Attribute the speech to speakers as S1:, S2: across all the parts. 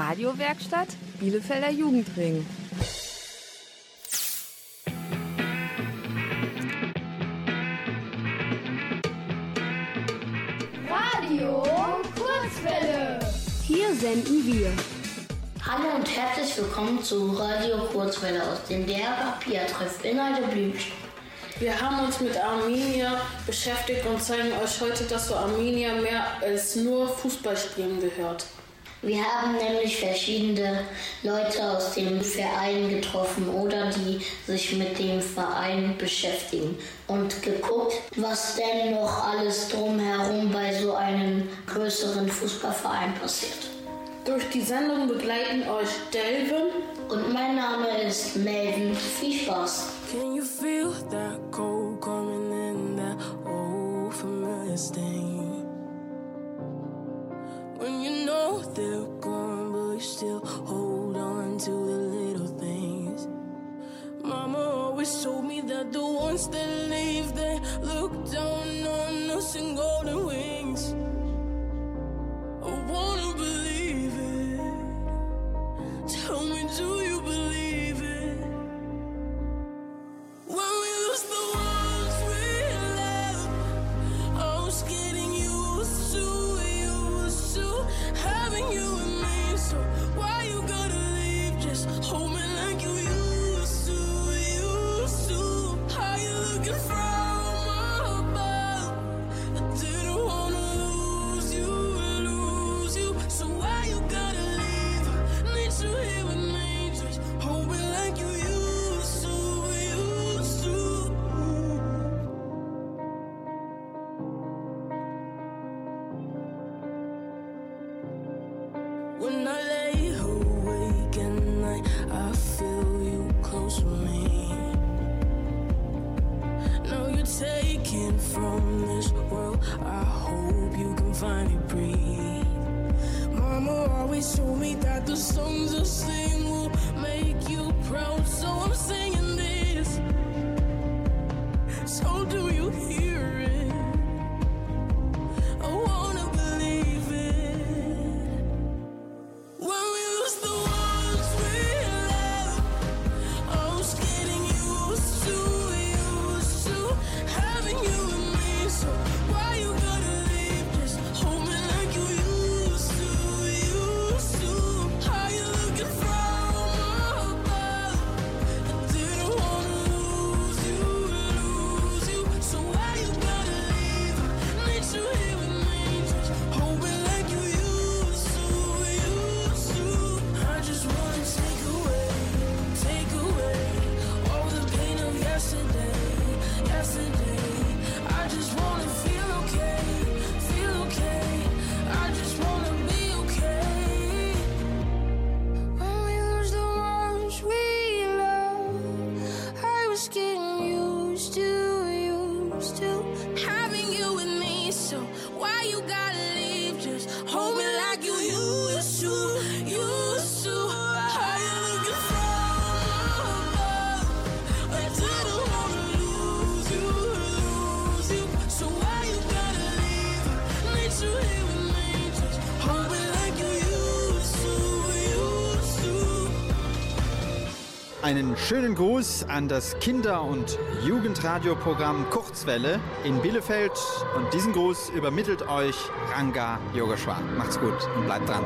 S1: Radiowerkstatt Bielefelder Jugendring.
S2: Radio Kurzwelle.
S1: Hier senden wir.
S3: Hallo und herzlich willkommen zu Radio Kurzwelle aus dem der Papier trifft Blümchen.
S4: Wir haben uns mit Armenier beschäftigt und zeigen euch heute, dass zu Armenier mehr als nur Fußballspielen gehört.
S3: Wir haben nämlich verschiedene Leute aus dem Verein getroffen oder die sich mit dem Verein beschäftigen und geguckt, was denn noch alles drumherum bei so einem größeren Fußballverein passiert.
S4: Durch die Sendung begleiten euch Delvin
S3: und mein Name ist Melvin. Viel Spaß.
S5: Can you feel that cold coming in that old familiar stain? When you know they're gone, but you still hold on to the little things. Mama always told me that the ones that leave, they look down on us in golden wings. I wanna believe it. Tell me, do you believe?
S6: schönen Gruß an das Kinder- und Jugendradioprogramm Kurzwelle in Bielefeld. Und diesen Gruß übermittelt euch Ranga Yogeshwar. Macht's gut und bleibt dran.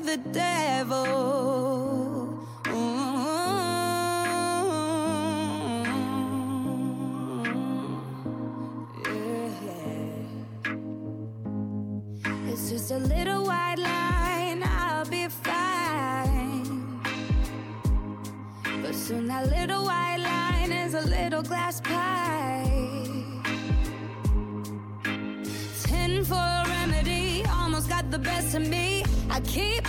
S7: the devil. Mm-hmm. It's just a little white line, I'll be fine. But soon that little white line is a little glass pie. Ten for a remedy, almost got the best of me. I keep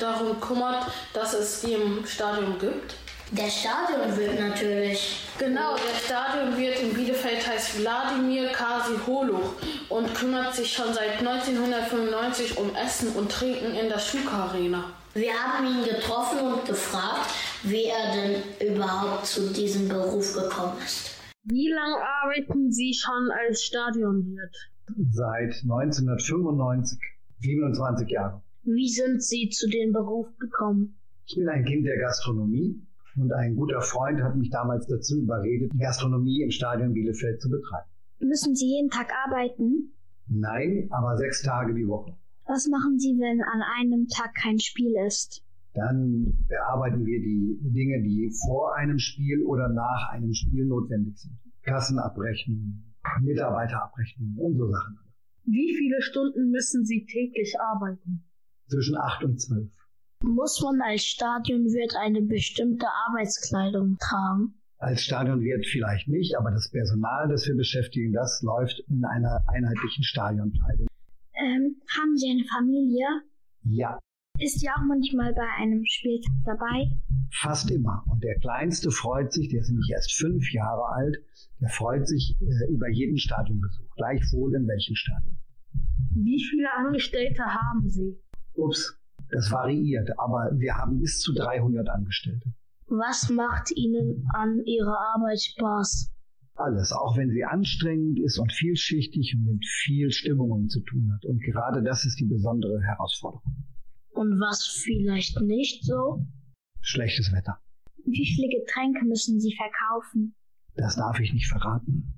S4: darum kümmert, dass es die im Stadion gibt?
S3: Der Stadion wird natürlich.
S4: Genau, der Stadionwirt in Bielefeld heißt Wladimir Kasi Holuch und kümmert sich schon seit 1995 um Essen und Trinken in der Schuka Arena.
S3: Wir haben ihn getroffen und gefragt, wie er denn überhaupt zu diesem Beruf gekommen ist.
S4: Wie lange arbeiten Sie schon als Stadionwirt?
S8: Seit 1995, 27 Jahre.
S3: Wie sind Sie zu dem Beruf gekommen?
S8: Ich bin ein Kind der Gastronomie und ein guter Freund hat mich damals dazu überredet, die Gastronomie im Stadion Bielefeld zu betreiben.
S9: Müssen Sie jeden Tag arbeiten?
S8: Nein, aber sechs Tage die Woche.
S9: Was machen Sie, wenn an einem Tag kein Spiel ist?
S8: Dann bearbeiten wir die Dinge, die vor einem Spiel oder nach einem Spiel notwendig sind. Kassenabrechnung, Mitarbeiterabrechnung und so Sachen.
S4: Wie viele Stunden müssen Sie täglich arbeiten?
S8: Zwischen acht und zwölf.
S3: Muss man als Stadionwirt eine bestimmte Arbeitskleidung tragen?
S8: Als Stadionwirt vielleicht nicht, aber das Personal, das wir beschäftigen, das läuft in einer einheitlichen Stadionkleidung.
S9: Ähm, haben Sie eine Familie?
S8: Ja,
S9: Ist die auch manchmal bei einem Spieltag dabei?
S8: fast immer. Und der Kleinste freut sich, der ist nämlich erst fünf Jahre alt, der freut sich äh, über jeden Stadionbesuch, gleichwohl in welchem Stadion.
S4: Wie viele Angestellte haben Sie?
S8: Ups, das variiert, aber wir haben bis zu 300 Angestellte.
S3: Was macht Ihnen an Ihrer Arbeit Spaß?
S8: Alles, auch wenn sie anstrengend ist und vielschichtig und mit viel Stimmungen zu tun hat. Und gerade das ist die besondere Herausforderung.
S3: Und was vielleicht nicht so?
S8: Schlechtes Wetter.
S9: Wie viele Getränke müssen Sie verkaufen?
S8: Das darf ich nicht verraten.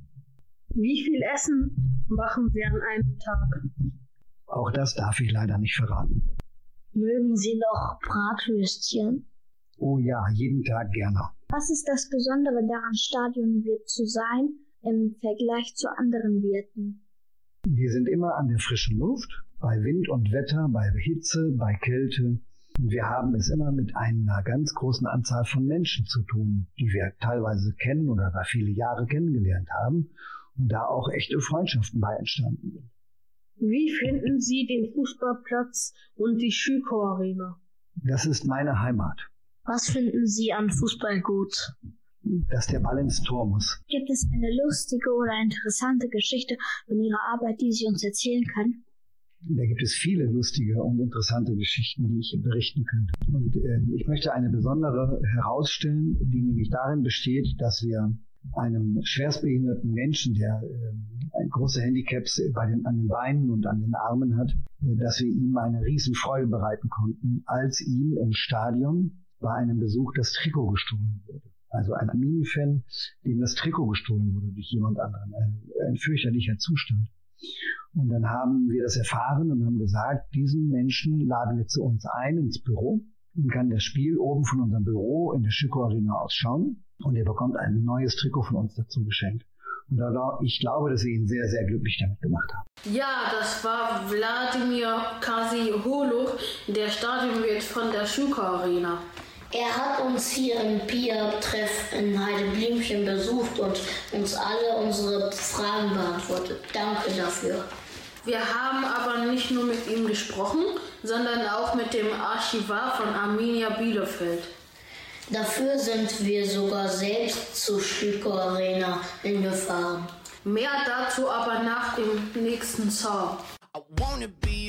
S4: Wie viel Essen machen Sie an einem Tag?
S8: Auch das darf ich leider nicht verraten.
S3: Mögen Sie noch Bratwürstchen?
S8: Oh ja, jeden Tag gerne.
S9: Was ist das Besondere daran, Stadionwirt zu sein im Vergleich zu anderen Wirten?
S8: Wir sind immer an der frischen Luft, bei Wind und Wetter, bei Hitze, bei Kälte. Und wir haben es immer mit einer ganz großen Anzahl von Menschen zu tun, die wir teilweise kennen oder über viele Jahre kennengelernt haben und da auch echte Freundschaften bei entstanden sind.
S10: Wie finden Sie den Fußballplatz und die Schüko-Arena?
S8: Das ist meine Heimat.
S10: Was finden Sie an Fußball gut?
S8: Dass der Ball ins Tor muss.
S9: Gibt es eine lustige oder interessante Geschichte von Ihrer Arbeit, die Sie uns erzählen können?
S8: Da gibt es viele lustige und interessante Geschichten, die ich berichten könnte. Und äh, ich möchte eine besondere herausstellen, die nämlich darin besteht, dass wir einem schwerstbehinderten Menschen, der äh, große Handicaps bei den, an den Beinen und an den Armen hat, äh, dass wir ihm eine Riesenfreude bereiten konnten, als ihm im Stadion bei einem Besuch das Trikot gestohlen wurde. Also ein Arminia-Fan, dem das Trikot gestohlen wurde durch jemand anderen. Ein, ein fürchterlicher Zustand. Und dann haben wir das erfahren und haben gesagt, diesen Menschen laden wir zu uns ein ins Büro und kann das Spiel oben von unserem Büro in der Schüko Arena ausschauen und er bekommt ein neues Trikot von uns dazu geschenkt. Und da, ich glaube, dass wir ihn sehr, sehr glücklich damit gemacht haben.
S4: Ja, das war Wladimir Kasi Holuch, der Stadionwirt von der Schuka Arena.
S3: Er hat uns hier im PIA-Treff in Heideblümchen besucht und uns alle unsere Fragen beantwortet. Danke dafür.
S4: Wir haben aber nicht nur mit ihm gesprochen, sondern auch mit dem Archivar von Arminia Bielefeld.
S3: Dafür sind wir sogar selbst zur Schüko Arena hingefahren.
S4: Mehr dazu aber nach dem nächsten Song.
S11: I wanna be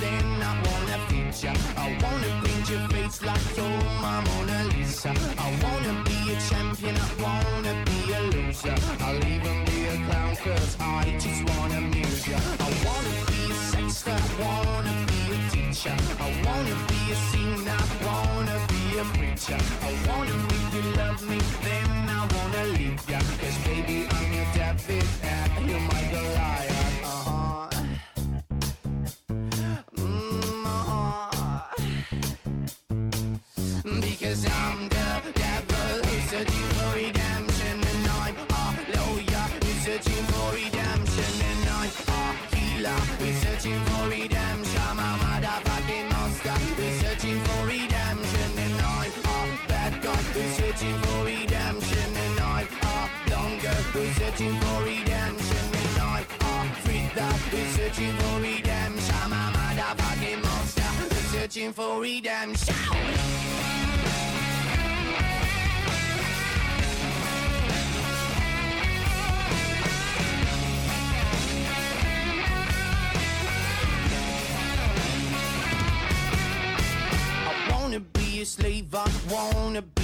S11: then I wanna ya. I wanna paint your face like you're my Mona Lisa. I wanna be a champion, I wanna be a loser. I'll even be a clown, cause I just wanna amuse ya. I wanna be a sexter, I wanna be a teacher. I wanna be a singer, I wanna be a preacher. I wanna make you love me, then I wanna leave ya. Cause baby, I'm your David, and you're my Goliath. Searching for redemption I'm a motherfucking monster. Searching for redemption I wanna be a slave, I wanna be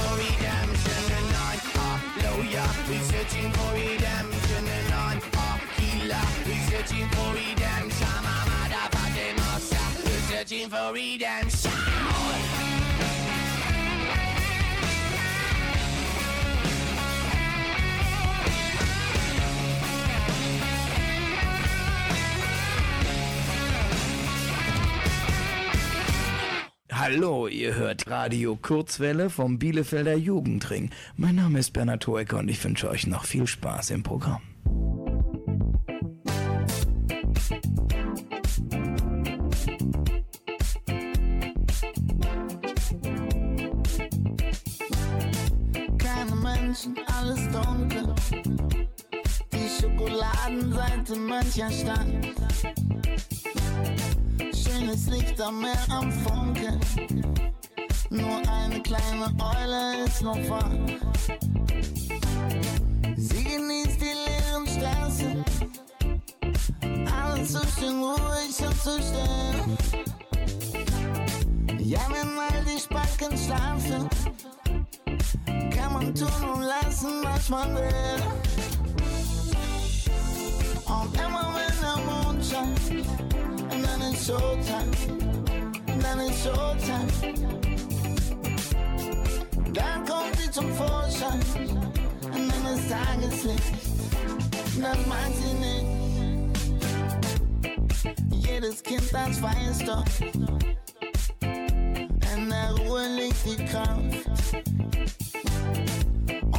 S11: searching for redemption And I'm a healer, we're searching for redemption I'm a motherfucking monster, we're searching for redemption
S12: Hallo, ihr hört Radio Kurzwelle vom Bielefelder Jugendring. Mein Name ist Bernhard Hoecker und ich wünsche euch noch viel Spaß im Programm.
S13: Keine Menschen, alles dunkel. Die Schokoladenseite mancher Stadt. Schönes Licht am Meer am Funkeln. Nur eine kleine Eule ist noch wach. Sie genießt die leeren Straßen. Alles so schön ruhig und so still. Ja, wenn all die Spacken schlafen, kann man tun und lassen, was man will. Und immer wenn der Mond scheint, dann ist Showtime, dann ist Showtime. Dann kommt sie zum Vorschein, und dann ist Tageslicht, das mag sie nicht. Jedes Kind, das weiß doch, in der Ruhe liegt die Kraft.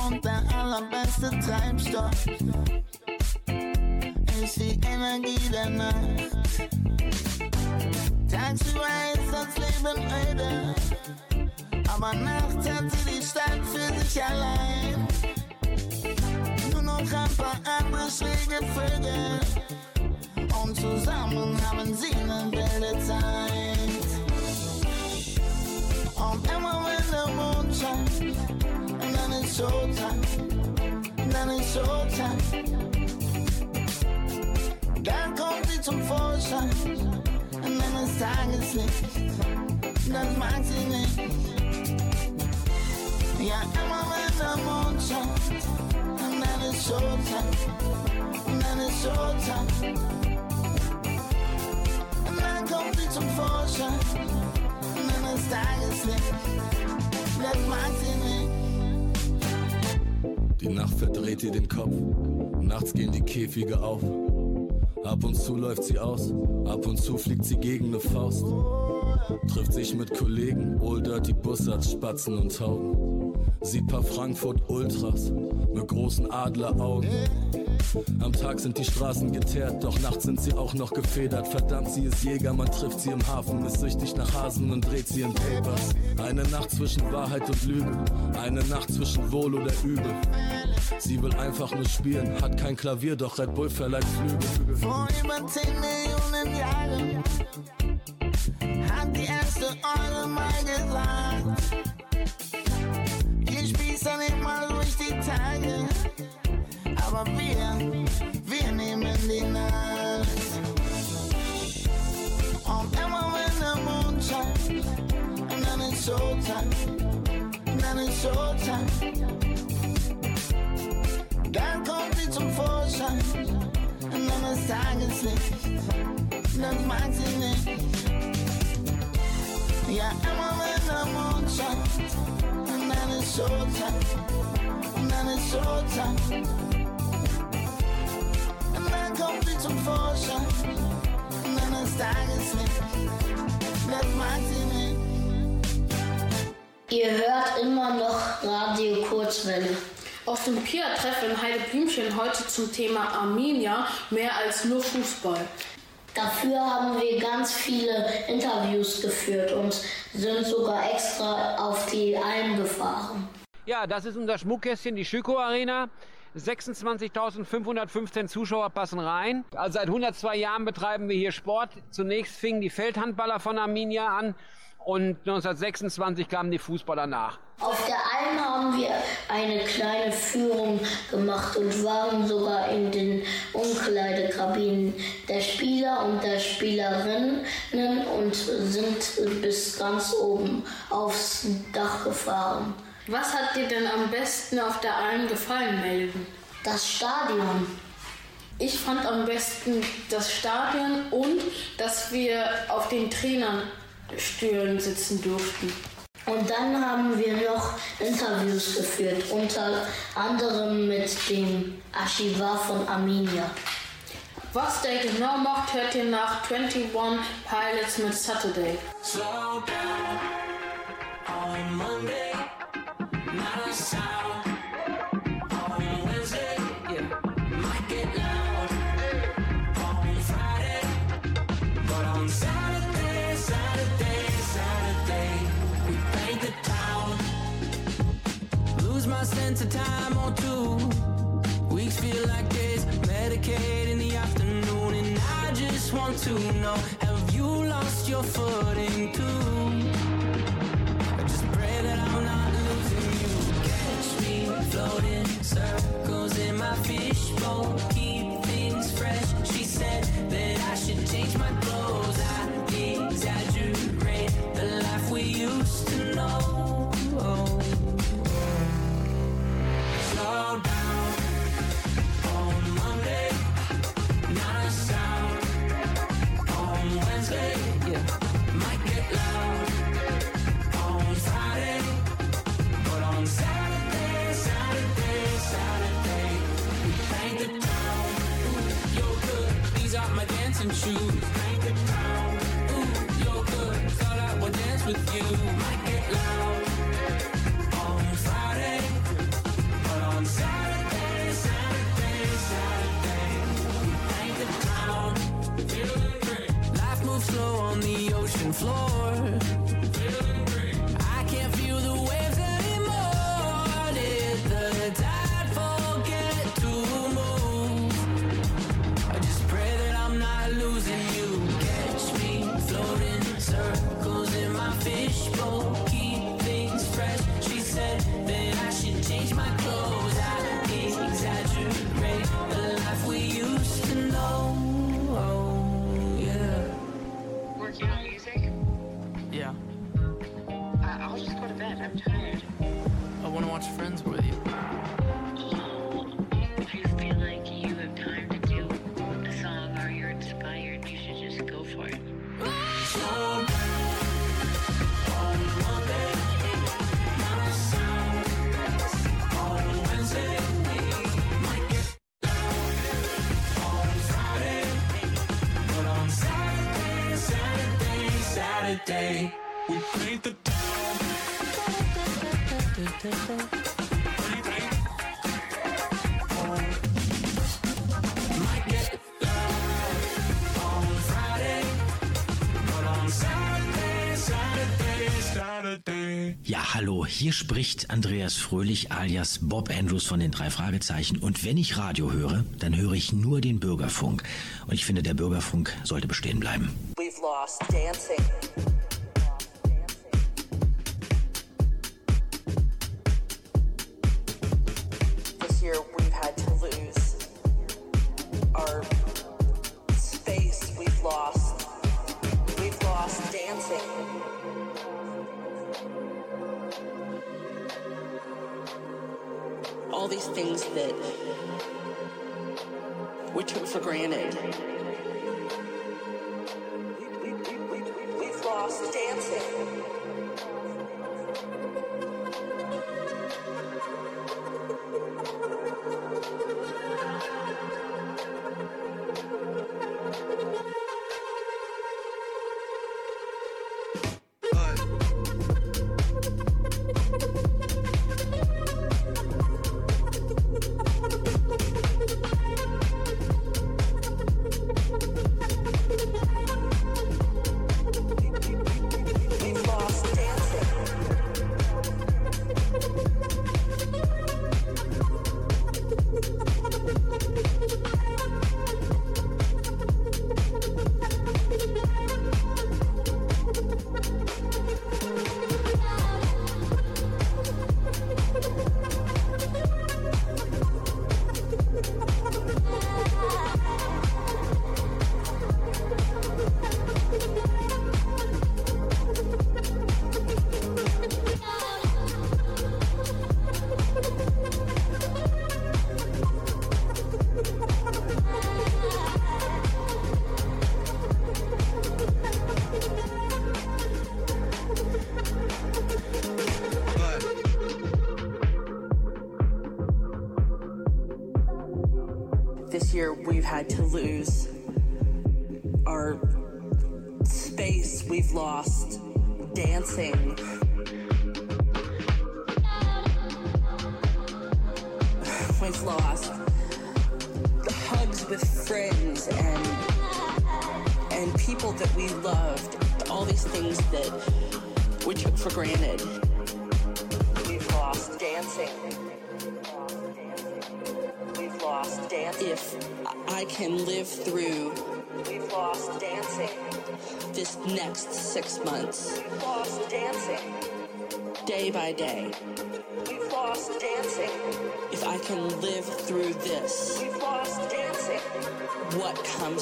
S13: Und der allerbeste Treibstoff ist die Energie der Nacht. Tagsüber ist das Leben öde, aber nachts hat sie die Stadt für sich allein. Nur noch ein paar andere schräge Vögel und zusammen haben sie eine wilde Zeit. Und immer wenn der Mond scheint, dann ist Showtime, dann ist Showtime. Dann kommt sie zum Vorschein, und dann ist Tageslicht, das mag sie nicht. Ja, immer wenn der Mond scheint, dann ist Showtime, dann ist Showtime. Und dann kommt sie zum Vorschein, und dann ist Tageslicht, das mag sie nicht.
S14: Die Nacht verdreht ihr den Kopf, nachts gehen die Käfige auf. Ab und zu läuft sie aus, ab und zu fliegt sie gegen eine Faust. Trifft sich mit Kollegen, Old Dirty Bussards, Spatzen und Tauben. Sieht paar Frankfurt Ultras mit großen Adleraugen. Am Tag sind die Straßen geteert, doch nachts sind sie auch noch gefedert. Verdammt, sie ist Jäger, man trifft sie im Hafen, ist süchtig nach Hasen und dreht sie in Papers. Eine Nacht zwischen Wahrheit und Lüge, eine Nacht zwischen Wohl oder Übel. Sie will einfach nur spielen, hat kein Klavier, doch Red Bull verleiht Flügel.
S13: Vor über 10 Millionen Jahren hat die erste Eule mal gesagt, dann ist Showtime, dann ist Showtime. Dann kommt sie zum Vorschein, und dann ist Tageslicht, das mag sie nicht. Ja, immer wenn der Mond scheint, und dann ist Showtime, und dann ist Showtime. Und dann kommt sie zum Vorschein, und dann das mag sie nicht.
S3: Ihr hört immer noch Radio Kurzwelle.
S4: Auf dem PIA-Treff in Heideblümchen heute zum Thema Arminia mehr als nur Fußball.
S3: Dafür haben wir ganz viele Interviews geführt und sind sogar extra auf die Alm gefahren.
S15: Ja, das ist unser Schmuckkästchen, die Schüko Arena. 26.515 Zuschauer passen rein. Also seit 102 Jahren betreiben wir hier Sport. Zunächst fingen die Feldhandballer von Arminia an und 1926 kamen die Fußballer nach.
S3: Auf der Alm haben wir eine kleine Führung gemacht und waren sogar in den Umkleidekabinen der Spieler und der Spielerinnen und sind bis ganz oben aufs Dach gefahren.
S4: Was hat dir denn am besten auf der Alm gefallen, Melden?
S3: Das Stadion.
S4: Ich fand am besten das Stadion und dass wir auf den Trainerstühlen sitzen durften.
S3: Und dann haben wir noch Interviews geführt, unter anderem mit dem Archivar von Arminia.
S4: Was der genau macht, hört ihr nach 21 Pilots mit Saturday.
S5: Slow down on Monday, not a sound. to
S16: know Have you lost your footing too? I just pray that I'm not losing you. Catch me floating circles in my fishbowl Keep things fresh. She said that I should change my clothes Friday. We paint the town.
S17: Ja, hallo, hier spricht Andreas Fröhlich alias Bob Andrews von den drei Fragezeichen. Und wenn ich Radio höre, dann höre ich nur den Bürgerfunk. Und ich finde, der Bürgerfunk sollte bestehen bleiben.
S18: We've lost dancing. things that we took for granted. We, we, we, we've lost dancing.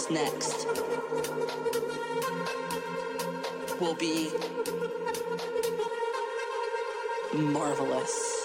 S19: Comes next will be marvelous.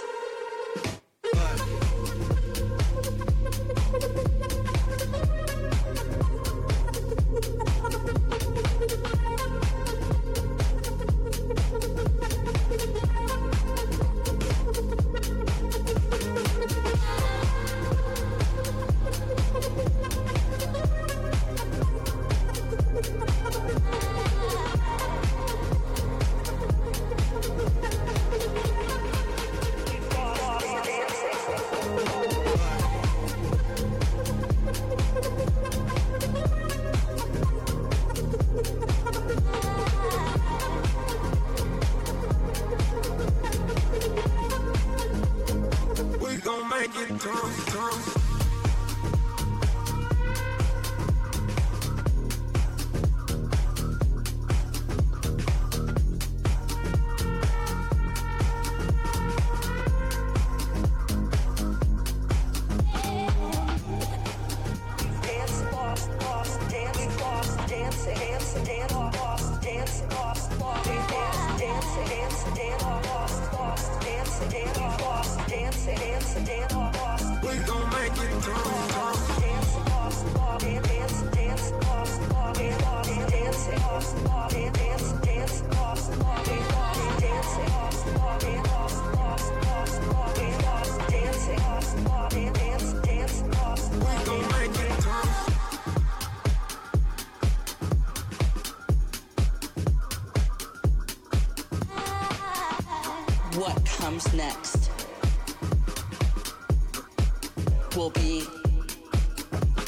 S19: Will be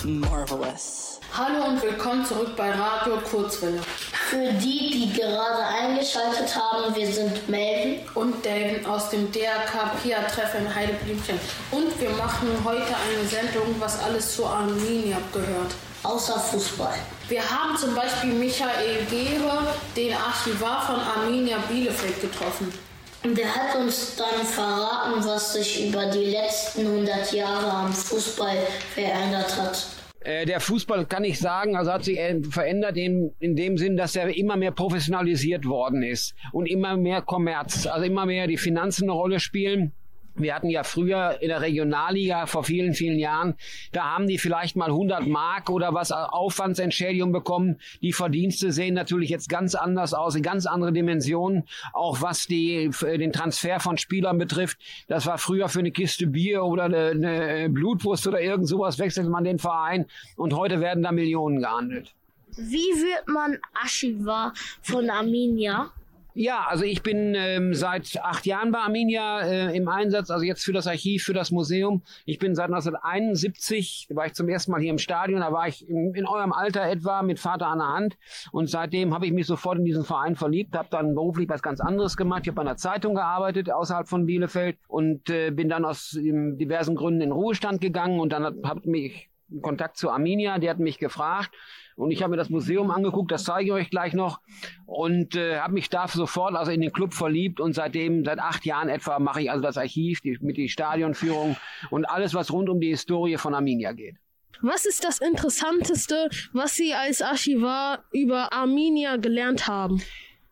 S19: marvelous.
S4: Hallo und willkommen zurück bei Radio Kurzwelle.
S3: Für die, die gerade eingeschaltet haben, wir sind Melvin
S4: und David aus dem DRK Pia-Treff in Heideblümchen. Und wir machen heute eine Sendung, was alles zu Arminia gehört.
S3: Außer Fußball.
S4: Wir haben zum Beispiel Michael Gere, den Archivar von Arminia Bielefeld, getroffen.
S3: Der hat uns dann verraten, was sich über die letzten 100 Jahre am Fußball verändert hat.
S15: Äh, Der Fußball kann ich sagen, also hat sich äh, verändert in, in dem Sinn, dass er immer mehr professionalisiert worden ist und immer mehr Kommerz, also immer mehr die Finanzen eine Rolle spielen. Wir hatten ja früher in der Regionalliga vor vielen, vielen Jahren, da haben die vielleicht mal 100 Mark oder was Aufwandsentschädigung bekommen. Die Verdienste sehen natürlich jetzt ganz anders aus, in ganz andere Dimensionen. Auch was die, den Transfer von Spielern betrifft. Das war früher für eine Kiste Bier oder eine, eine Blutwurst oder irgend sowas wechselt man den Verein und heute werden da Millionen gehandelt.
S9: Wie wird man Archivar von Arminia?
S15: Ja, also ich bin ähm, seit acht Jahren bei Arminia äh, im Einsatz, also jetzt für das Archiv, für das Museum. Ich bin seit 1971, da war ich zum ersten Mal hier im Stadion, da war ich in, in eurem Alter etwa mit Vater an der Hand und seitdem habe ich mich sofort in diesen Verein verliebt, habe dann beruflich was ganz anderes gemacht. Ich habe bei einer Zeitung gearbeitet außerhalb von Bielefeld und äh, bin dann aus ähm, diversen Gründen in Ruhestand gegangen und dann habe mich Kontakt zu Arminia, die hat mich gefragt und ich habe mir das Museum angeguckt, das zeige ich euch gleich noch und äh, habe mich da sofort also in den Club verliebt und seitdem, seit acht Jahren etwa, mache ich also das Archiv die, mit die Stadionführung und alles, was rund um die Historie von Arminia geht.
S10: Was ist das Interessanteste, was Sie als Archivar über Arminia gelernt haben?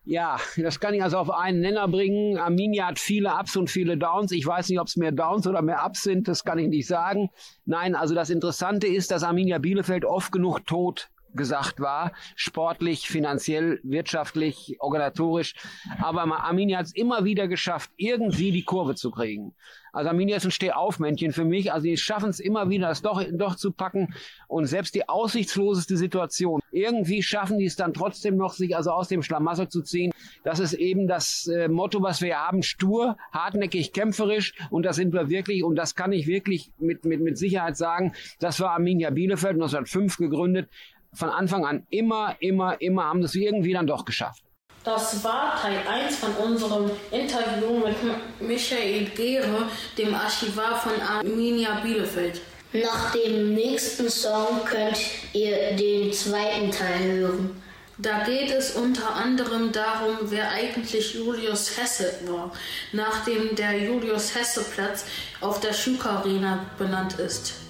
S15: Ja, das kann ich also auf einen Nenner bringen. Arminia hat viele Ups und viele Downs. Ich weiß nicht, ob es mehr Downs oder mehr Ups sind, das kann ich nicht sagen. Nein, also das Interessante ist, dass Arminia Bielefeld oft genug tot gesagt war, sportlich, finanziell, wirtschaftlich, organisatorisch. Aber Arminia hat es immer wieder geschafft, irgendwie die Kurve zu kriegen. Also Arminia ist ein Stehaufmännchen für mich. Also die schaffen es immer wieder, das doch, doch zu packen. Und selbst die aussichtsloseste Situation, irgendwie schaffen die es dann trotzdem noch, sich also aus dem Schlamassel zu ziehen. Das ist eben das äh, Motto, was wir haben. Stur, hartnäckig, kämpferisch. Und das sind wir wirklich. Und das kann ich wirklich mit, mit, mit Sicherheit sagen. Das war Arminia Bielefeld, 1905 gegründet. Von Anfang an immer, immer, immer haben das irgendwie dann doch geschafft.
S4: Das war Teil 1 von unserem Interview mit Michael Gere, dem Archivar von Arminia Bielefeld.
S3: Nach dem nächsten Song könnt ihr den zweiten Teil hören.
S4: Da geht es unter anderem darum, wer eigentlich Julius Hesse war, nachdem der Julius-Hesse-Platz auf der Schuka Arena benannt ist.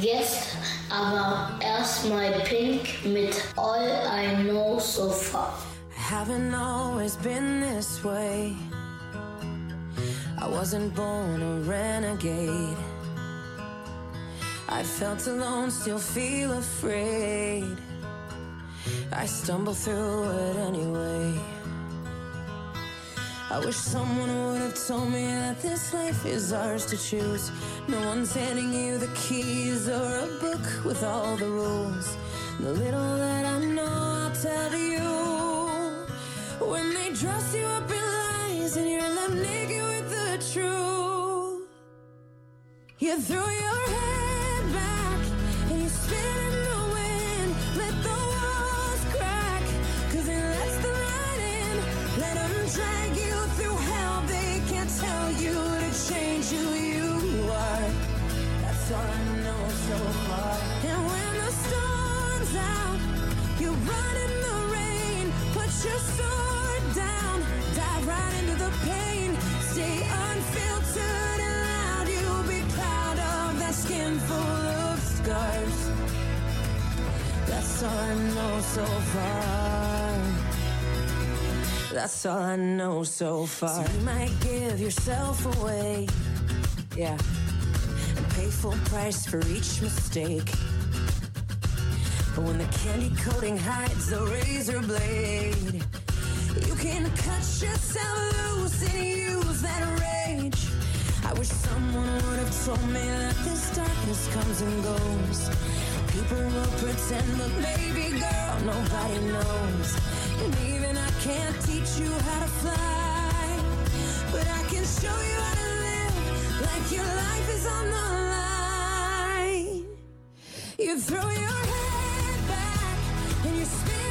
S3: Jetzt aber erstmal Pink mit All I Know So Far.
S20: I Haven't always been this way. I wasn't born a renegade. I felt alone, still feel afraid. I stumble through it anyway. I wish someone would have told me that this life is ours to choose. No one's handing you the keys or a book with all the rules. The little that I know, I'll tell you. When they dress you up in lies and you're left naked with the truth, you throw your head so far. That's all I know so far. So far. you might give yourself away, yeah, and pay full price for each mistake. But when the candy coating hides the razor blade, you can cut yourself loose and use that rage. I wish someone would have told me that this darkness comes and goes. People will pretend, but baby girl, nobody knows. And even I can't teach you how to fly, but I can show you how to live like your life is on the line. You throw your head Christmas.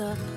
S20: Up.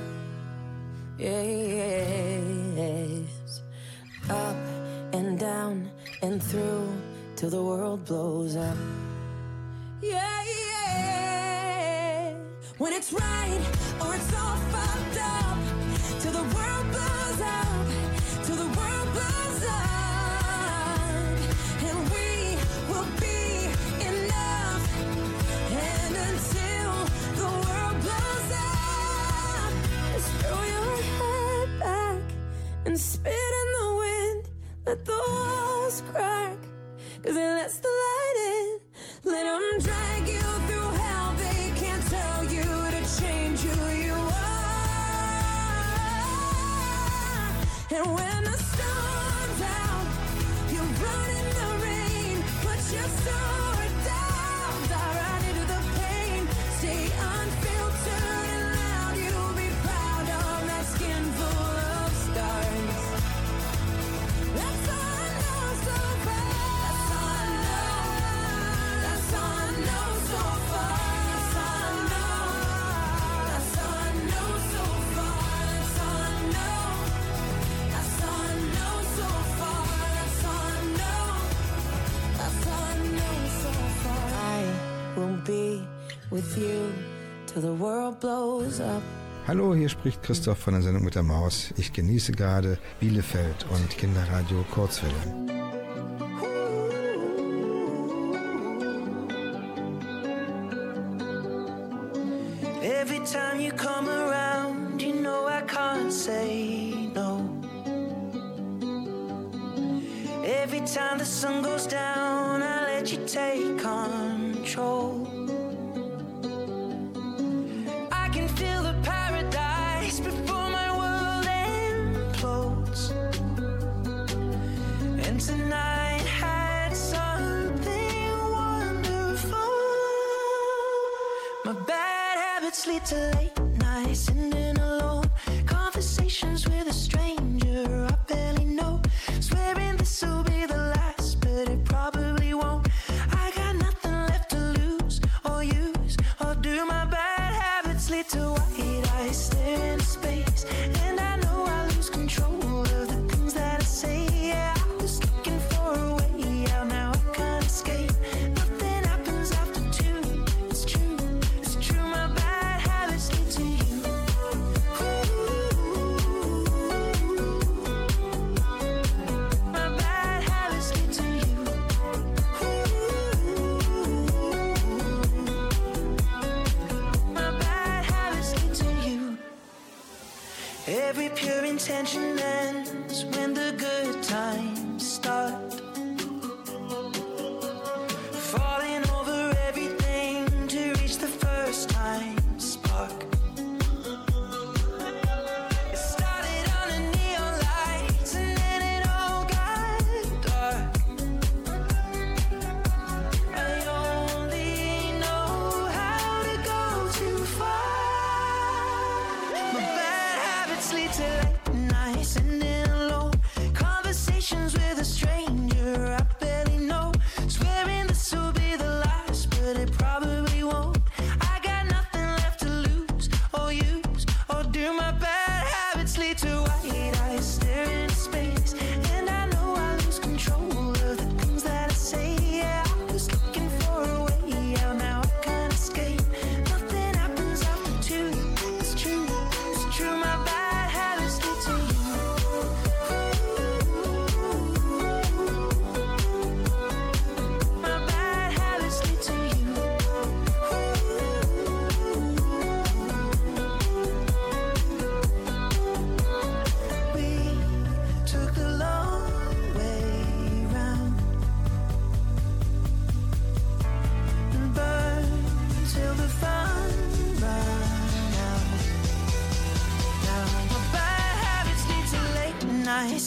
S21: Hallo, hier spricht Christoph von der Sendung mit der Maus. Ich genieße gerade Bielefeld und Kinderradio Kurzwelle.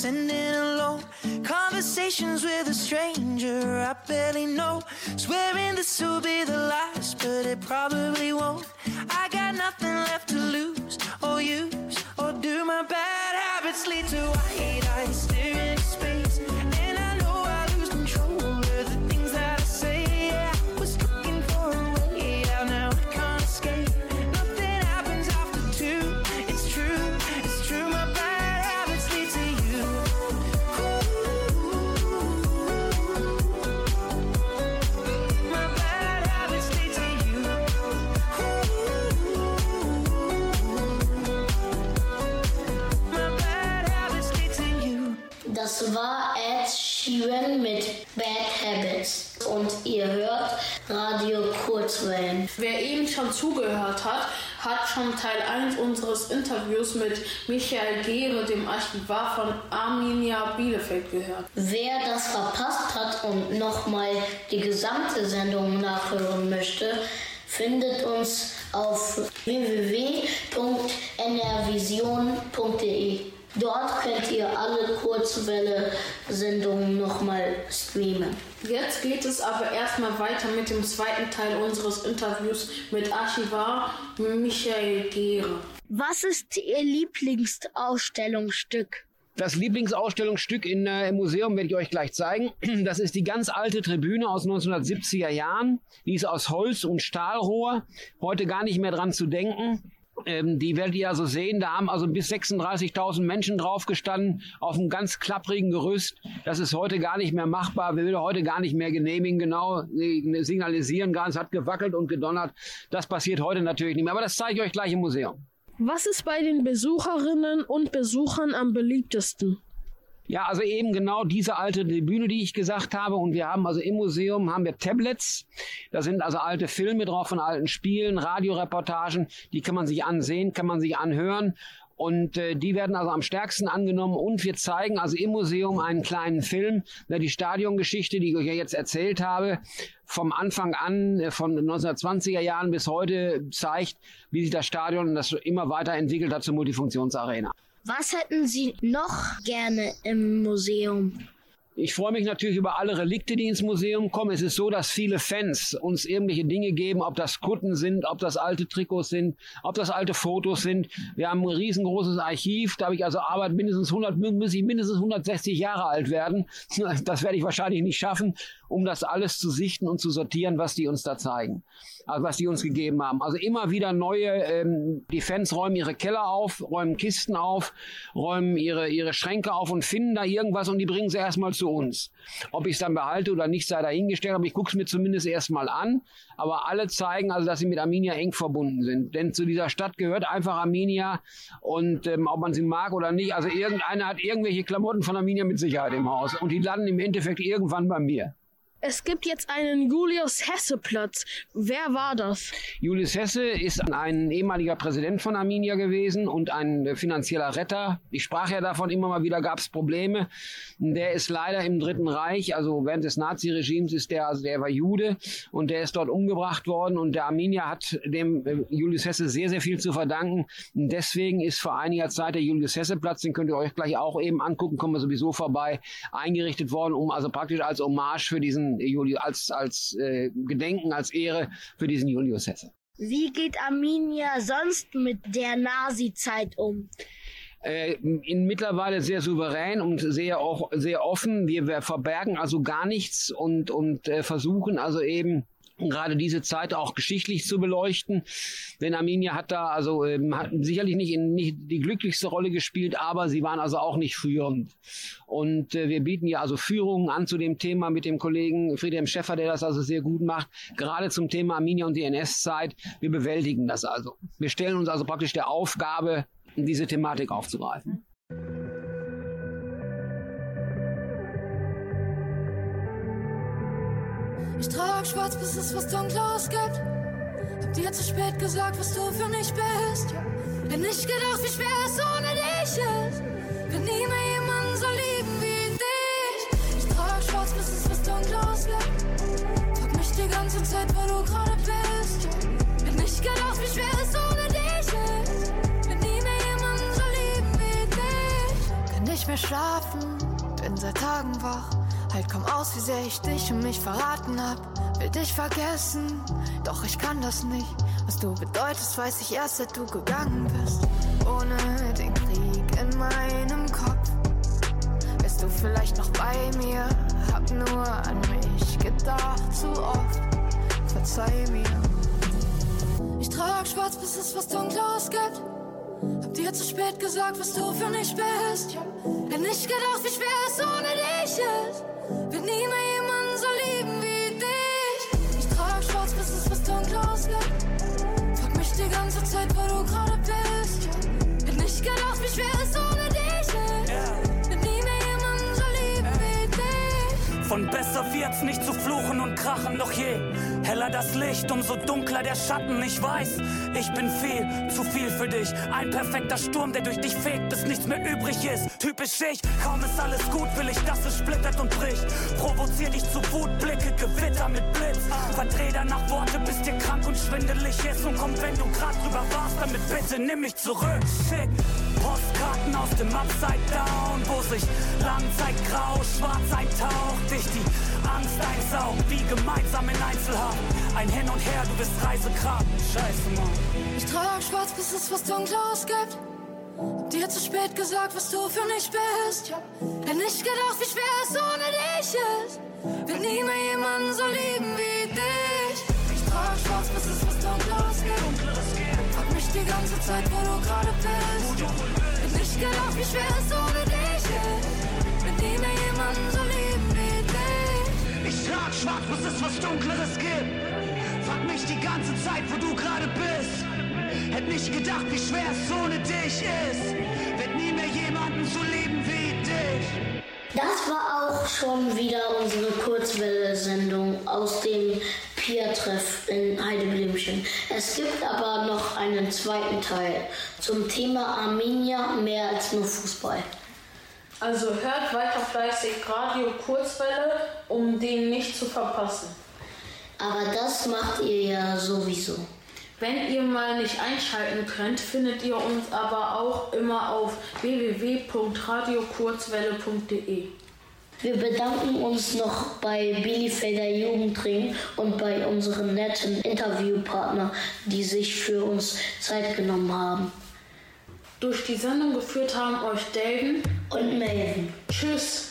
S20: Sending alone conversations with a stranger I barely know. Swearing this will be the last, but it probably
S4: zugehört hat, hat schon Teil 1 unseres Interviews mit Michael Gehre, dem Archivar von Arminia Bielefeld, gehört.
S3: Wer das verpasst hat und nochmal die gesamte Sendung nachhören möchte, findet uns auf www.nrvision.de. Dort könnt ihr alle Kurzwelle-Sendungen nochmal streamen.
S4: Jetzt geht es aber erstmal weiter mit dem zweiten Teil unseres Interviews mit Archivar Michael Gehre.
S22: Was ist Ihr Lieblingsausstellungsstück?
S15: Das Lieblingsausstellungsstück in, äh, im Museum werde ich euch gleich zeigen. Das ist die ganz alte Tribüne aus 1970er Jahren. Die ist aus Holz und Stahlrohr. Heute gar nicht mehr dran zu denken. Ähm, die werdet ihr also sehen, da haben also bis 36.000 Menschen drauf gestanden auf einem ganz klapprigen Gerüst. Das ist heute gar nicht mehr machbar. Wir will heute gar nicht mehr genehmigen, genau signalisieren. Ganz hat gewackelt und gedonnert. Das passiert heute natürlich nicht mehr. Aber das zeige ich euch gleich im Museum.
S23: Was ist bei den Besucherinnen und Besuchern am beliebtesten?
S15: Ja, also eben genau diese alte Bühne, die ich gesagt habe. Und wir haben also im Museum haben wir Tablets. Da sind also alte Filme drauf von alten Spielen, Radioreportagen. Die kann man sich ansehen, kann man sich anhören. Und äh, die werden also am stärksten angenommen. Und wir zeigen also im Museum einen kleinen Film, der die Stadiongeschichte, die ich euch ja jetzt erzählt habe, vom Anfang an, äh, von den 1920er Jahren bis heute, zeigt, wie sich das Stadion das immer weiterentwickelt hat zur Multifunktionsarena.
S3: Was hätten Sie noch gerne im Museum?
S15: Ich freue mich natürlich über alle Relikte, die ins Museum kommen. Es ist so, dass viele Fans uns irgendwelche Dinge geben, ob das Kutten sind, ob das alte Trikots sind, ob das alte Fotos sind. Wir haben ein riesengroßes Archiv. Da habe ich also Arbeit mindestens 100, muss ich mindestens 160 Jahre alt werden. Das werde ich wahrscheinlich nicht schaffen, um das alles zu sichten und zu sortieren, was die uns da zeigen, was die uns gegeben haben. Also immer wieder neue, ähm, die Fans räumen ihre Keller auf, räumen Kisten auf, räumen ihre, ihre Schränke auf und finden da irgendwas und die bringen sie erstmal zu uns. Ob ich es dann behalte oder nicht, sei dahingestellt, aber ich gucke es mir zumindest erstmal an. Aber alle zeigen also, dass sie mit Arminia eng verbunden sind. Denn zu dieser Stadt gehört einfach Arminia und ähm, ob man sie mag oder nicht, also irgendeiner hat irgendwelche Klamotten von Arminia mit Sicherheit im Haus und die landen im Endeffekt irgendwann bei mir.
S4: Es gibt jetzt einen Julius Hesse Platz. Wer war das?
S15: Julius Hesse ist ein ehemaliger Präsident von Arminia gewesen und ein finanzieller Retter. Ich sprach ja davon, immer mal wieder gab es Probleme. Der ist leider im Dritten Reich, also während des Naziregimes ist der, also der war Jude und der ist dort umgebracht worden und der Arminia hat dem äh, Julius Hesse sehr, sehr viel zu verdanken. Deswegen ist vor einiger Zeit der Julius Hesse Platz, den könnt ihr euch gleich auch eben angucken, kommen wir sowieso vorbei, eingerichtet worden, um also praktisch als Hommage für diesen Julius, als, als äh, Gedenken, als Ehre für diesen Julius Hesse.
S3: Wie geht Arminia sonst mit der Nazi-Zeit um?
S15: äh, in mittlerweile sehr souverän und sehr auch sehr offen. Wir, wir verbergen also gar nichts und und äh, versuchen also eben gerade diese Zeit auch geschichtlich zu beleuchten. Denn Arminia hat da also ähm, hat sicherlich nicht, in, nicht die glücklichste Rolle gespielt, aber sie waren also auch nicht führend. Und äh, wir bieten ja also Führungen an zu dem Thema mit dem Kollegen Friedhelm Schäffer, der das also sehr gut macht, gerade zum Thema Arminia und die NS-Zeit. Wir bewältigen das also. Wir stellen uns also praktisch der Aufgabe, diese Thematik aufzugreifen.
S24: Ich trag schwarz, bis es was Dunkles gibt. Hab dir zu spät gesagt, was du für mich bist. Hätte nicht gedacht, wie schwer es ohne dich ist. Wenn nie mehr jemand so lieben wie dich. Ich trag schwarz, bis es was Dunkles gibt. Frag mich die ganze Zeit, wo du gerade bist. Hätte nicht gedacht, wie schwer es ohne dich ist. Wenn nie mehr jemand so lieben wie dich. Kann nicht mehr schlafen, bin seit Tagen wach. Halt komm aus, wie sehr ich dich und mich verraten hab. Will dich vergessen, doch ich kann das nicht. Was du bedeutest, weiß ich erst, seit du gegangen bist. Ohne den Krieg in meinem Kopf. Wärst du vielleicht noch bei mir? Hab nur an mich gedacht, zu oft. Verzeih mir. Ich trag schwarz, bis es was Dunkles gibt. Hab dir zu spät gesagt, was du für mich bist. Hätte nicht gedacht, wie schwer es ohne dich ist. Wird nie mehr jemand so lieben wie dich. Ich trag schwarz, bis es was Dunkles gibt. Frag mich die ganze Zeit, wo du gerade bist. Hätte nicht gedacht, wie schwer es ohne dich ist. Wird nie mehr jemand so lieben wie dich.
S25: Von besser wird's nicht zu fluchen und krachen, doch je heller das Licht, umso dunkler der Schatten. Ich weiß, ich bin viel, zu viel für dich. Ein perfekter Sturm, der durch dich fegt, bis nichts mehr übrig ist. Typisch ich, kaum ist alles gut, will ich, dass es splittert und bricht. Provozier dich zu Wut, Blicke, Gewitter mit Blitz. Verdreh danach Worte, bis dir krank und schwindelig ist. Und komm, wenn du grad drüber warst, damit bitte nimm mich zurück. Schick Postkarten aus dem Upside Down, wo sich Langzeit grau, schwarz eintaucht. Dich die Angst einsaugt, wie gemeinsam in Einzelhaft. Ein Hin und Her, du bist Reisekraft. Scheiße, Mann.
S24: Ich trag schwarz, bis es was Dunkles gibt. Hab dir zu spät gesagt, was du für mich bist. Hätte nicht gedacht, wie schwer es ohne dich ist. Wird nie mehr jemand so lieben wie dich. Ich trag schwarz, bis es was Dunkles gibt. Frag mich die ganze Zeit, wo du gerade bist. Hätte nicht gedacht, wie schwer es ohne dich ist. Wird nie mehr jemand so lieben wie dich.
S25: Ich trag schwarz, bis es was Dunkleres gibt. Frag mich die ganze Zeit, wo du gerade bist. Hätt nicht gedacht, wie schwer es ohne dich ist. Wird nie mehr jemanden so lieben wie dich.
S26: Das war auch schon wieder unsere Kurzwelle-Sendung aus dem
S3: Queertreff in Heideblümchen. Es gibt aber noch einen zweiten Teil zum Thema Arminia mehr als nur Fußball.
S4: Also hört weiter fleißig Radio Kurzwelle, um den nicht zu verpassen.
S3: Aber das macht ihr ja sowieso.
S4: Wenn ihr mal nicht einschalten könnt, findet ihr uns aber auch immer auf www.radiokurzwelle.de.
S3: Wir bedanken uns noch bei Bielefelder Jugendring und bei unseren netten Interviewpartner, die sich für uns Zeit genommen haben.
S4: Durch die Sendung geführt haben euch Delden
S3: und Melvin.
S4: Tschüss.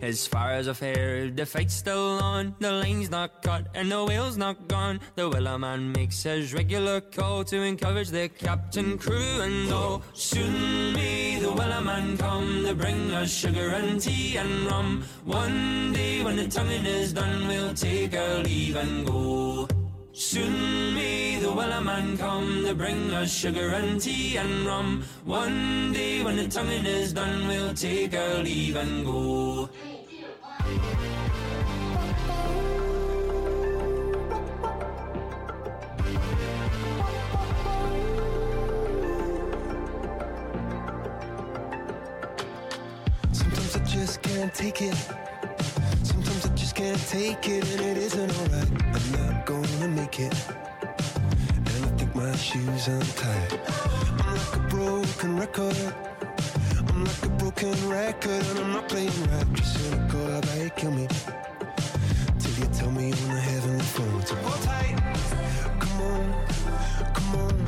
S27: As far as I've the fight's still on. The line's not cut and the whale's not gone. The Wellerman makes his regular call to encourage the captain, crew, and all. Soon may the Wellerman come to bring us sugar and tea and rum. One day when the tonguing is done, we'll take our leave and go. Soon may the Wellerman come to bring us sugar and tea and rum. One day when the tonguing is done, we'll take our leave and go.
S28: Sometimes I just can't take it. Sometimes I just can't take it, and it isn't alright. Gonna make it. And I think my shoes untied. I'm like a broken record. I'm like a broken record, and I'm not playing right. Just cynical, how about you kill me? Till you tell me on the phone. So hold tight. Come on, come on.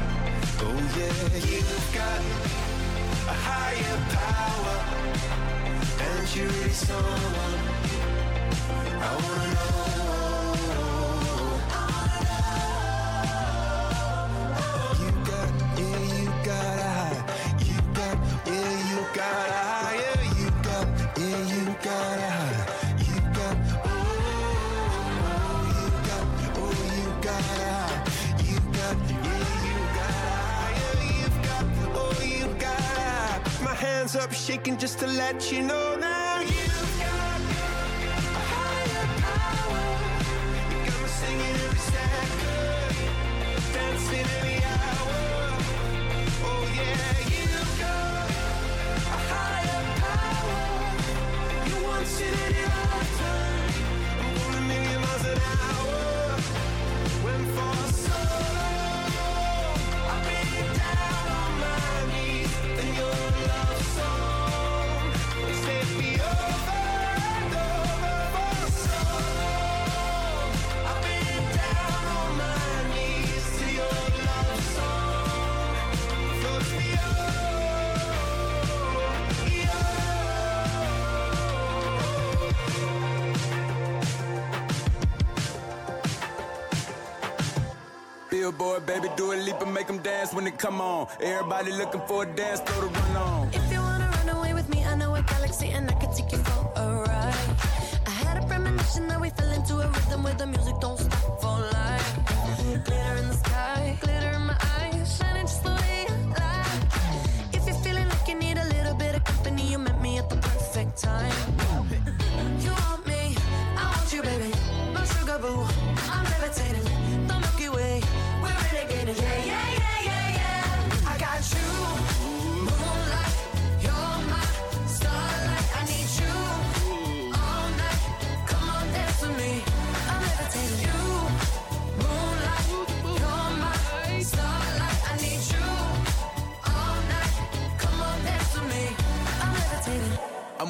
S28: Oh yeah, you've got a higher power, and you're really someone I wanna know. Hands up shaking just to let you know now. You've got a higher power. You got me singing every second, dancing hour. Oh yeah, you've got a higher power. You
S29: Billboard, baby, do a leap and make them dance when they come on. Everybody looking for a dance floor to run on.
S20: If you wanna run away with me, I know a galaxy and I can take you for a ride. I had a premonition that we fell into a rhythm where the music don't stop for life. Glitter in the sky, glitter